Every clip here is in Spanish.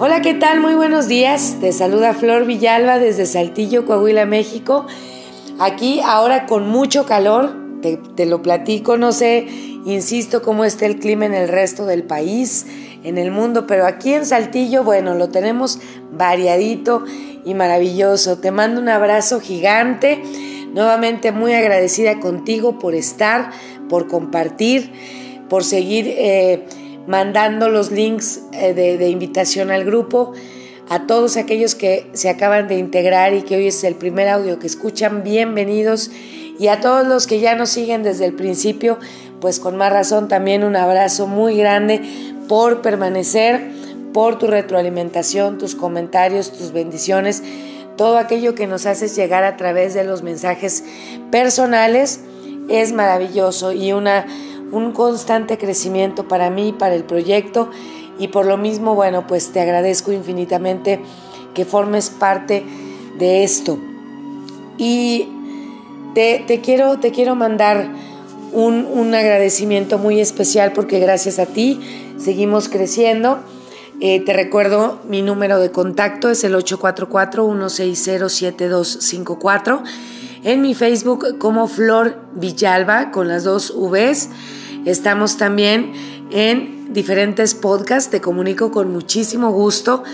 Hola, ¿qué tal? Muy buenos días. Te saluda Flor Villalba desde Saltillo, Coahuila, México. Aquí ahora con mucho calor, te, lo platico, no sé, insisto cómo está el clima en el resto del país, en el mundo, pero aquí en Saltillo, bueno, lo tenemos variadito y maravilloso. Te mando un abrazo gigante, nuevamente muy agradecida contigo por estar, por compartir, por seguir... Eh, mandando los links eh, de, invitación al grupo. A todos aquellos que se acaban de integrar y que hoy es el primer audio que escuchan, bienvenidos. Y a todos los que ya nos siguen desde el principio, pues con más razón también un abrazo muy grande por permanecer, por tu retroalimentación, tus comentarios, tus bendiciones, todo aquello que nos haces llegar a través de los mensajes personales es maravilloso y una un constante crecimiento para mí, para el proyecto y por lo mismo, bueno, pues te agradezco infinitamente que formes parte de esto. Y te, quiero, te quiero mandar un, un, agradecimiento muy especial porque gracias a ti seguimos creciendo. Eh, te recuerdo, mi número de contacto es el 844-160-7254. En mi Facebook como Flor Villalba con las dos Vs. Estamos también en diferentes podcasts. Te comunico con muchísimo gusto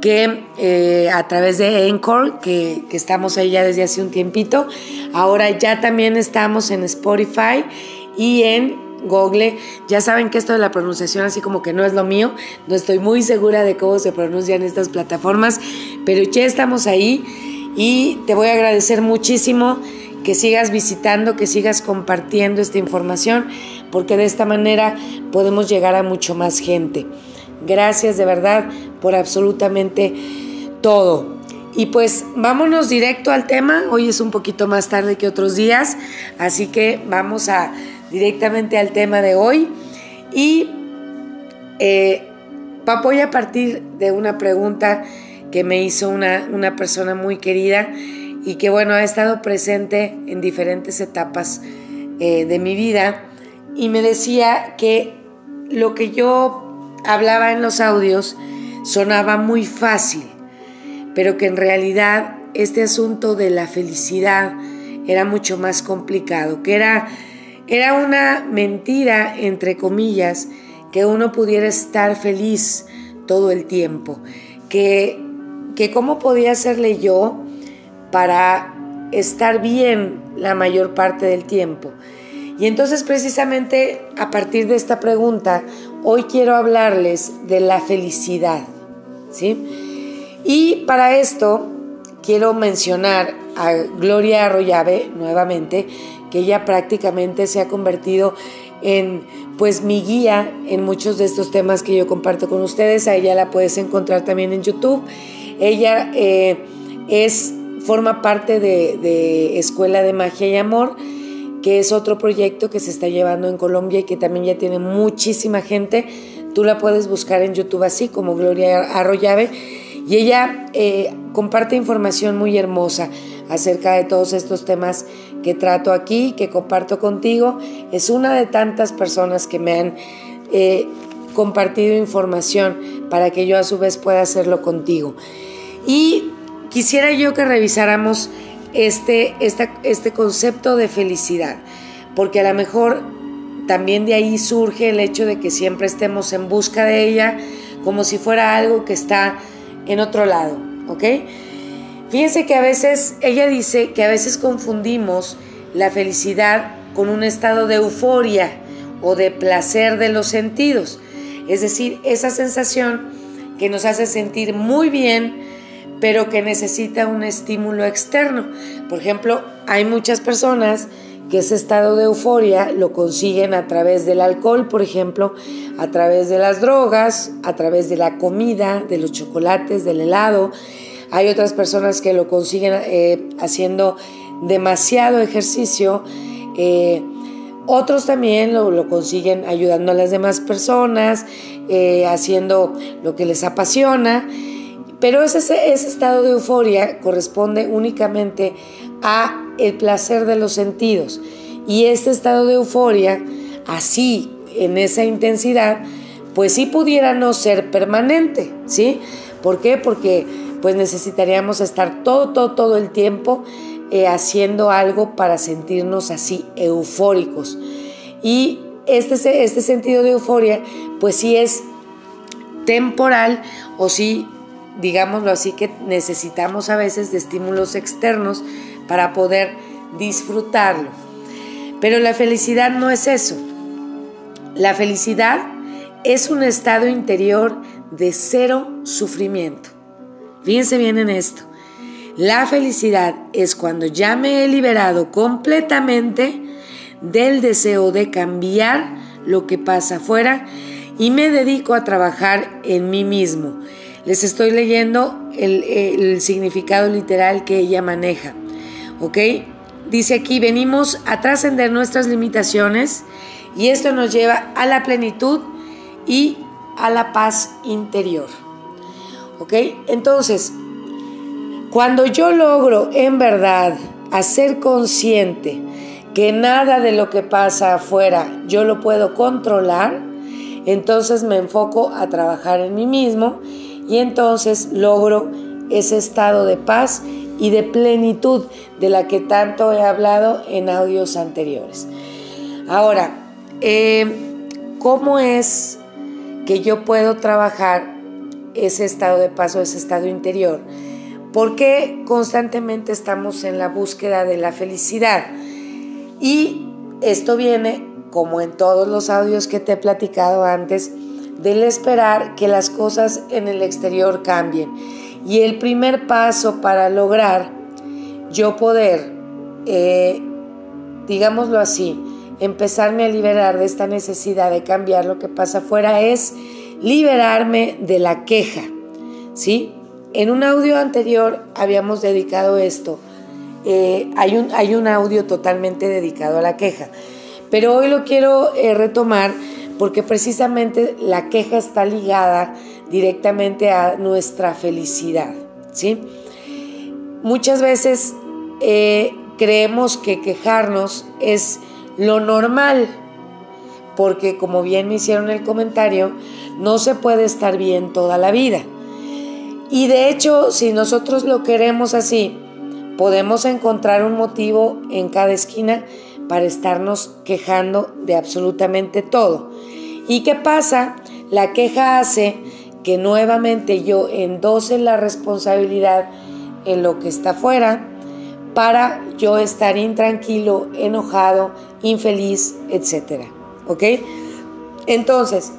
que eh, a través de Encore, que, que, estamos ahí ya desde hace un tiempito, ahora ya también estamos en Spotify y en Google. Ya saben que esto de la pronunciación así como que no es lo mío, no estoy muy segura de cómo se pronuncian estas plataformas, pero ya estamos ahí y te voy a agradecer muchísimo que sigas visitando, que sigas compartiendo esta información, porque de esta manera podemos llegar a mucho más gente. Gracias de verdad por absolutamente todo. Y pues vámonos directo al tema. Hoy es un poquito más tarde que otros días, así que vamos a directamente al tema de hoy. Y eh, voy a partir de una pregunta que me hizo una, una persona muy querida y que bueno, ha estado presente en diferentes etapas eh, de mi vida. Y me decía que lo que yo hablaba en los audios sonaba muy fácil, pero que en realidad este asunto de la felicidad era mucho más complicado, que era, era una mentira, entre comillas, que uno pudiera estar feliz todo el tiempo, que, que cómo podía serle yo para estar bien la mayor parte del tiempo. Y entonces precisamente a partir de esta pregunta, hoy quiero hablarles de la felicidad. ¿sí? Y para esto quiero mencionar a Gloria Arroyave nuevamente, que ella prácticamente se ha convertido en pues mi guía en muchos de estos temas que yo comparto con ustedes. A ella la puedes encontrar también en YouTube. Ella eh, es forma parte de, Escuela de Magia y Amor, que es otro proyecto que se está llevando en Colombia y que también ya tiene muchísima gente. Tú la puedes buscar en YouTube así como Gloria Arroyave y ella eh, comparte información muy hermosa acerca de todos estos temas que trato aquí, que comparto contigo. Es una de tantas personas que me han eh, compartido información para que yo a su vez pueda hacerlo contigo. Y quisiera yo que revisáramos este, este concepto de felicidad, porque a lo mejor también de ahí surge el hecho de que siempre estemos en busca de ella como si fuera algo que está en otro lado, ¿ok? Fíjense que a veces, ella dice que a veces confundimos la felicidad con un estado de euforia o de placer de los sentidos, es decir, esa sensación que nos hace sentir muy bien, pero que necesita un estímulo externo. Por ejemplo, hay muchas personas que ese estado de euforia lo consiguen a través del alcohol, por ejemplo, a través de las drogas, a través de la comida, de los chocolates, del helado. Hay otras personas que lo consiguen eh, haciendo demasiado ejercicio. Eh, otros también lo, consiguen ayudando a las demás personas, eh, haciendo lo que les apasiona. Pero ese, ese estado de euforia corresponde únicamente a el placer de los sentidos. Y este estado de euforia, así, en esa intensidad, pues sí pudiera no ser permanente, ¿sí? ¿Por qué? Porque pues necesitaríamos estar todo, todo, todo el tiempo eh, haciendo algo para sentirnos así eufóricos. Y este, este sentido de euforia, pues sí es temporal o sí, digámoslo así, que necesitamos a veces de estímulos externos para poder disfrutarlo. Pero la felicidad no es eso. La felicidad es un estado interior de cero sufrimiento. Fíjense bien en esto. La felicidad es cuando ya me he liberado completamente del deseo de cambiar lo que pasa afuera y me dedico a trabajar en mí mismo. Les estoy leyendo el, el significado literal que ella maneja. ¿Ok? Dice aquí, venimos a trascender nuestras limitaciones y esto nos lleva a la plenitud y a la paz interior. ¿Ok? Entonces, cuando yo logro en verdad hacer consciente que nada de lo que pasa afuera yo lo puedo controlar, entonces me enfoco a trabajar en mí mismo y entonces logro ese estado de paz y de plenitud de la que tanto he hablado en audios anteriores. Ahora, eh, ¿cómo es que yo puedo trabajar ese estado de paz o ese estado interior? Porque constantemente estamos en la búsqueda de la felicidad. Y esto viene, como en todos los audios que te he platicado antes, del esperar que las cosas en el exterior cambien. Y el primer paso para lograr yo poder, eh, digámoslo así, empezarme a liberar de esta necesidad de cambiar lo que pasa afuera es liberarme de la queja, ¿sí? En un audio anterior habíamos dedicado esto. Eh, hay, un, audio totalmente dedicado a la queja. Pero hoy lo quiero eh, retomar porque precisamente la queja está ligada directamente a nuestra felicidad. ¿sí? Muchas veces eh, creemos que quejarnos es lo normal, porque como bien me hicieron el comentario, no se puede estar bien toda la vida. Y de hecho, si nosotros lo queremos así, podemos encontrar un motivo en cada esquina para estarnos quejando de absolutamente todo. ¿Y qué pasa? La queja hace que nuevamente yo endose la responsabilidad en lo que está afuera para yo estar intranquilo, enojado, infeliz, etc. ¿Ok? Entonces,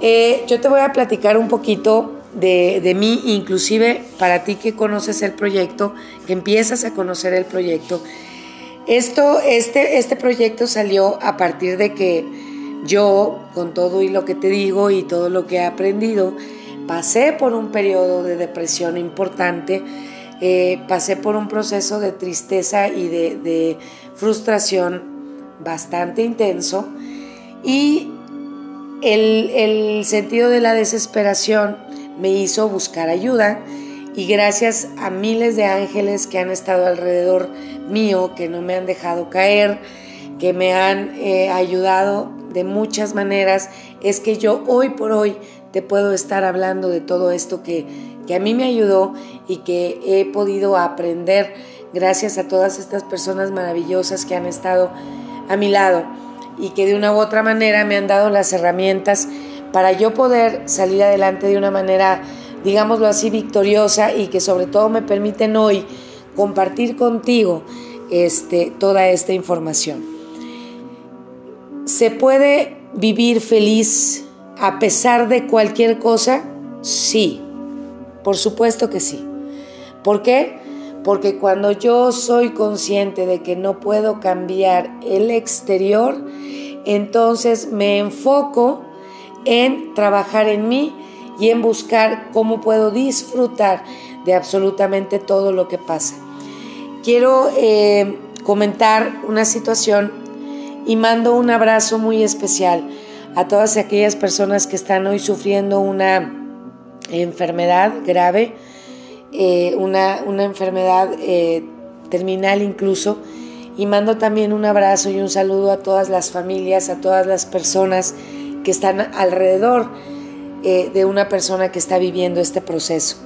eh, yo te voy a platicar un poquito de, mí, inclusive para ti que conoces el proyecto, que empiezas a conocer el proyecto. Esto, este, este proyecto salió a partir de que yo, con todo y lo que te digo y todo lo que he aprendido, pasé por un periodo de depresión importante, eh, pasé por un proceso de tristeza y de, de frustración bastante intenso y el, el sentido de la desesperación me hizo buscar ayuda y gracias a miles de ángeles que han estado alrededor mío, que no me han dejado caer, que me han eh, ayudado de muchas maneras, es que yo hoy por hoy te puedo estar hablando de todo esto que, que a mí me ayudó y que he podido aprender gracias a todas estas personas maravillosas que han estado a mi lado y que de una u otra manera me han dado las herramientas para yo poder salir adelante de una manera, digámoslo así, victoriosa y que sobre todo me permiten hoy compartir contigo este, toda esta información. ¿Se puede vivir feliz a pesar de cualquier cosa? Sí, por supuesto que sí. ¿Por qué? Porque cuando yo soy consciente de que no puedo cambiar el exterior, entonces me enfoco en trabajar en mí y en buscar cómo puedo disfrutar de absolutamente todo lo que pasa. Quiero eh, comentar una situación y mando un abrazo muy especial a todas aquellas personas que están hoy sufriendo una enfermedad grave, eh, una, enfermedad eh, terminal incluso, y mando también un abrazo y un saludo a todas las familias, a todas las personas que están alrededor eh, de una persona que está viviendo este proceso.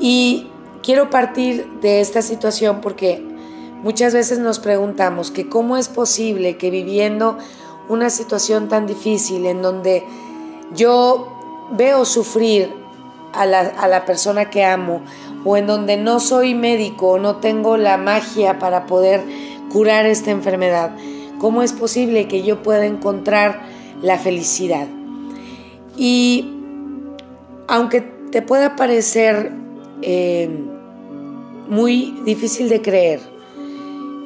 Y quiero partir de esta situación porque muchas veces nos preguntamos que cómo es posible que viviendo una situación tan difícil en donde yo veo sufrir a la, a la persona que amo o en donde no soy médico, no tengo la magia para poder curar esta enfermedad, ¿cómo es posible que yo pueda encontrar la felicidad? Y aunque te pueda parecer eh, muy difícil de creer,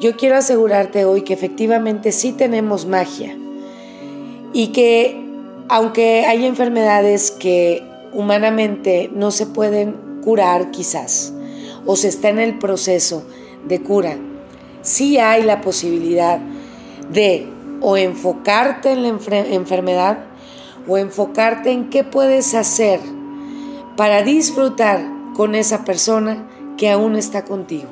yo quiero asegurarte hoy que efectivamente sí tenemos magia y que aunque hay enfermedades que humanamente no se pueden curar quizás o se está en el proceso de cura, sí hay la posibilidad de o enfocarte en la enfermedad o enfocarte en qué puedes hacer para disfrutar con esa persona que aún está contigo.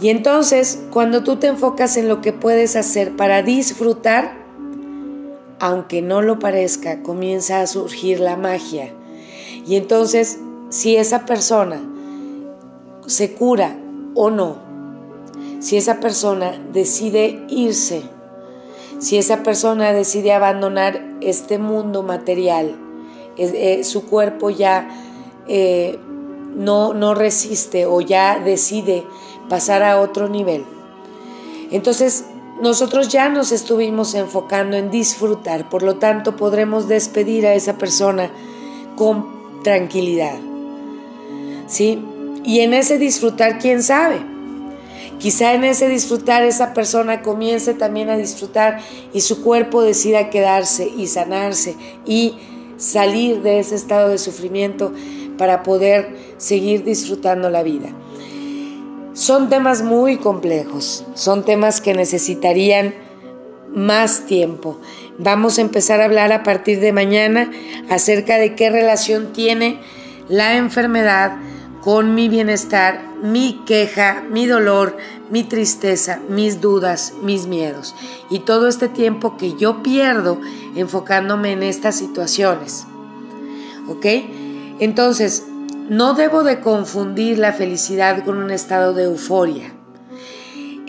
Y entonces, cuando tú te enfocas en lo que puedes hacer para disfrutar, aunque no lo parezca, comienza a surgir la magia. Y entonces, si esa persona se cura o no, si esa persona decide irse, si esa persona decide abandonar este mundo material, eh, su cuerpo ya eh, no, no resiste o ya decide pasar a otro nivel. Entonces, nosotros ya nos estuvimos enfocando en disfrutar, por lo tanto podremos despedir a esa persona con tranquilidad. ¿Sí? Y en ese disfrutar, ¿quién sabe? Quizá en ese disfrutar esa persona comience también a disfrutar y su cuerpo decida quedarse y sanarse y salir de ese estado de sufrimiento para poder seguir disfrutando la vida. Son temas muy complejos, son temas que necesitarían más tiempo. Vamos a empezar a hablar a partir de mañana acerca de qué relación tiene la enfermedad con mi bienestar, mi queja, mi dolor, mi tristeza, mis dudas, mis miedos y todo este tiempo que yo pierdo enfocándome en estas situaciones. ¿Ok? Entonces, no debo de confundir la felicidad con un estado de euforia.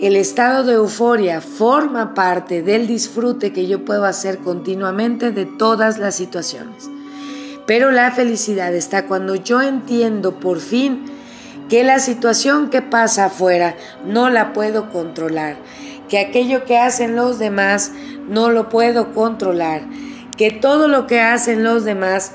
El estado de euforia forma parte del disfrute que yo puedo hacer continuamente de todas las situaciones. Pero la felicidad está cuando yo entiendo por fin que la situación que pasa afuera no la puedo controlar, que aquello que hacen los demás no lo puedo controlar, que todo lo que hacen los demás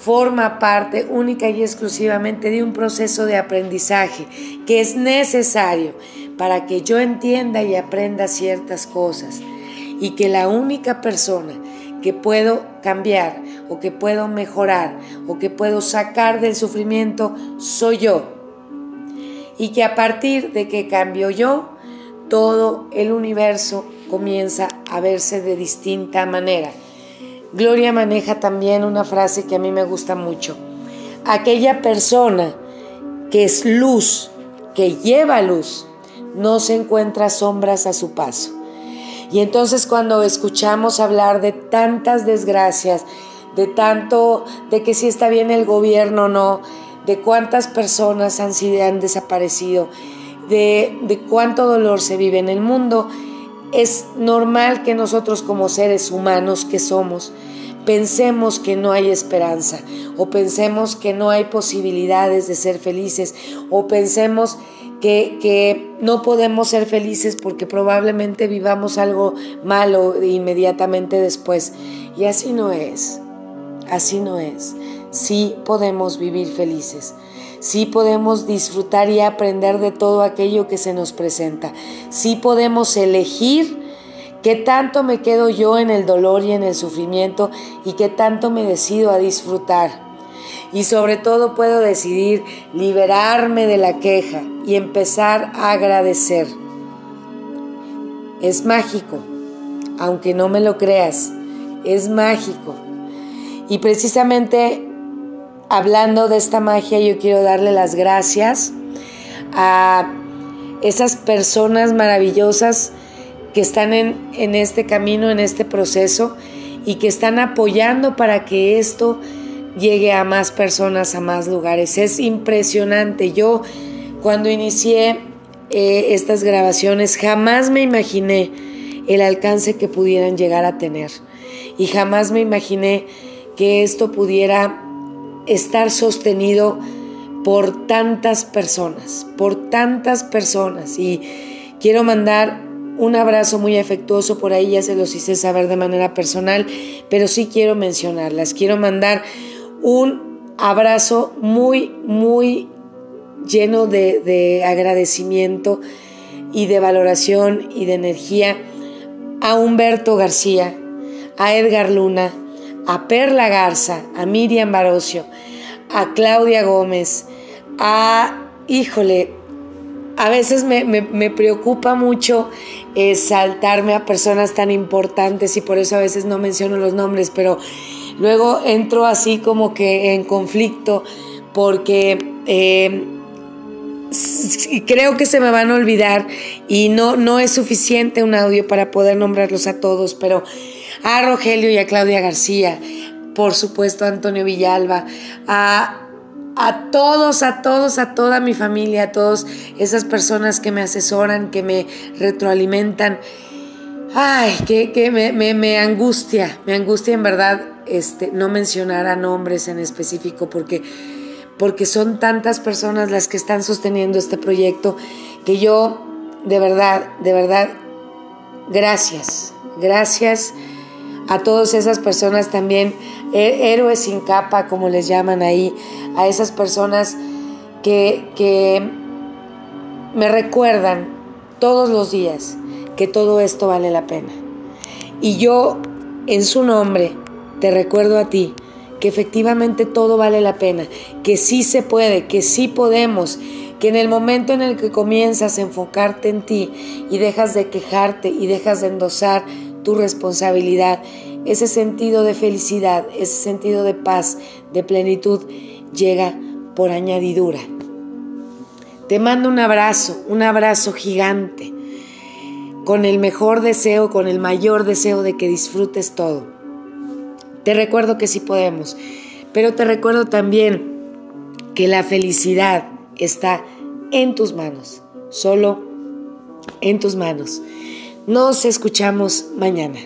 forma parte única y exclusivamente de un proceso de aprendizaje que es necesario para que yo entienda y aprenda ciertas cosas y que la única persona que puedo cambiar o que puedo mejorar o que puedo sacar del sufrimiento soy yo. Y que a partir de que cambio yo, todo el universo comienza a verse de distinta manera. Gloria maneja también una frase que a mí me gusta mucho. Aquella persona que es luz, que lleva luz, no se encuentra sombras a su paso. Y entonces cuando escuchamos hablar de tantas desgracias, de tanto, de que si está bien el gobierno o no, de cuántas personas han, sido, han desaparecido, de, de cuánto dolor se vive en el mundo, es normal que nosotros como seres humanos que somos, pensemos que no hay esperanza o pensemos que no hay posibilidades de ser felices o pensemos que, que, no podemos ser felices porque probablemente vivamos algo malo inmediatamente después. Y así no es, así no es. Sí podemos vivir felices. Sí podemos disfrutar y aprender de todo aquello que se nos presenta. Sí podemos elegir qué tanto me quedo yo en el dolor y en el sufrimiento y qué tanto me decido a disfrutar. Y sobre todo puedo decidir liberarme de la queja y empezar a agradecer. Es mágico, aunque no me lo creas, es mágico. Y precisamente hablando de esta magia, yo quiero darle las gracias a esas personas maravillosas que están en, este camino, en este proceso, y que están apoyando para que esto llegue a más personas, a más lugares. Es impresionante. Yo cuando inicié eh, estas grabaciones jamás me imaginé el alcance que pudieran llegar a tener y jamás me imaginé que esto pudiera estar sostenido por tantas personas, por tantas personas. Y quiero mandar un abrazo muy afectuoso por ahí, ya se los hice saber de manera personal, pero sí quiero mencionarlas. Quiero mandar un abrazo muy, muy lleno de, de agradecimiento y de valoración y de energía a Humberto García, a Edgar Luna, a Perla Garza, a Miriam Barocio, a Claudia Gómez, a, híjole, a veces me, preocupa mucho eh, saltarme a personas tan importantes y por eso a veces no menciono los nombres, pero luego entro así como que en conflicto porque eh, creo que se me van a olvidar y no, no es suficiente un audio para poder nombrarlos a todos, pero a Rogelio y a Claudia García, por supuesto a Antonio Villalba, a, a todos, a todos, a toda mi familia, a todas esas personas que me asesoran, que me retroalimentan. Ay, que, me, me, angustia, me angustia en verdad este, no mencionar a nombres en específico porque, porque son tantas personas las que están sosteniendo este proyecto que yo, de verdad, de verdad, gracias, gracias a todas esas personas también, héroes sin capa, como les llaman ahí, a esas personas que, que me recuerdan todos los días que todo esto vale la pena. Y yo, en su nombre, te recuerdo a ti que efectivamente todo vale la pena, que sí se puede, que sí podemos, que en el momento en el que comienzas a enfocarte en ti y dejas de quejarte y dejas de endosar tu responsabilidad, ese sentido de felicidad, ese sentido de paz, de plenitud, llega por añadidura. Te mando un abrazo, un abrazo gigante, con el mejor deseo, con el mayor deseo de que disfrutes todo. Te recuerdo que sí podemos, pero te recuerdo también que la felicidad está en tus manos, solo en tus manos. Nos escuchamos mañana.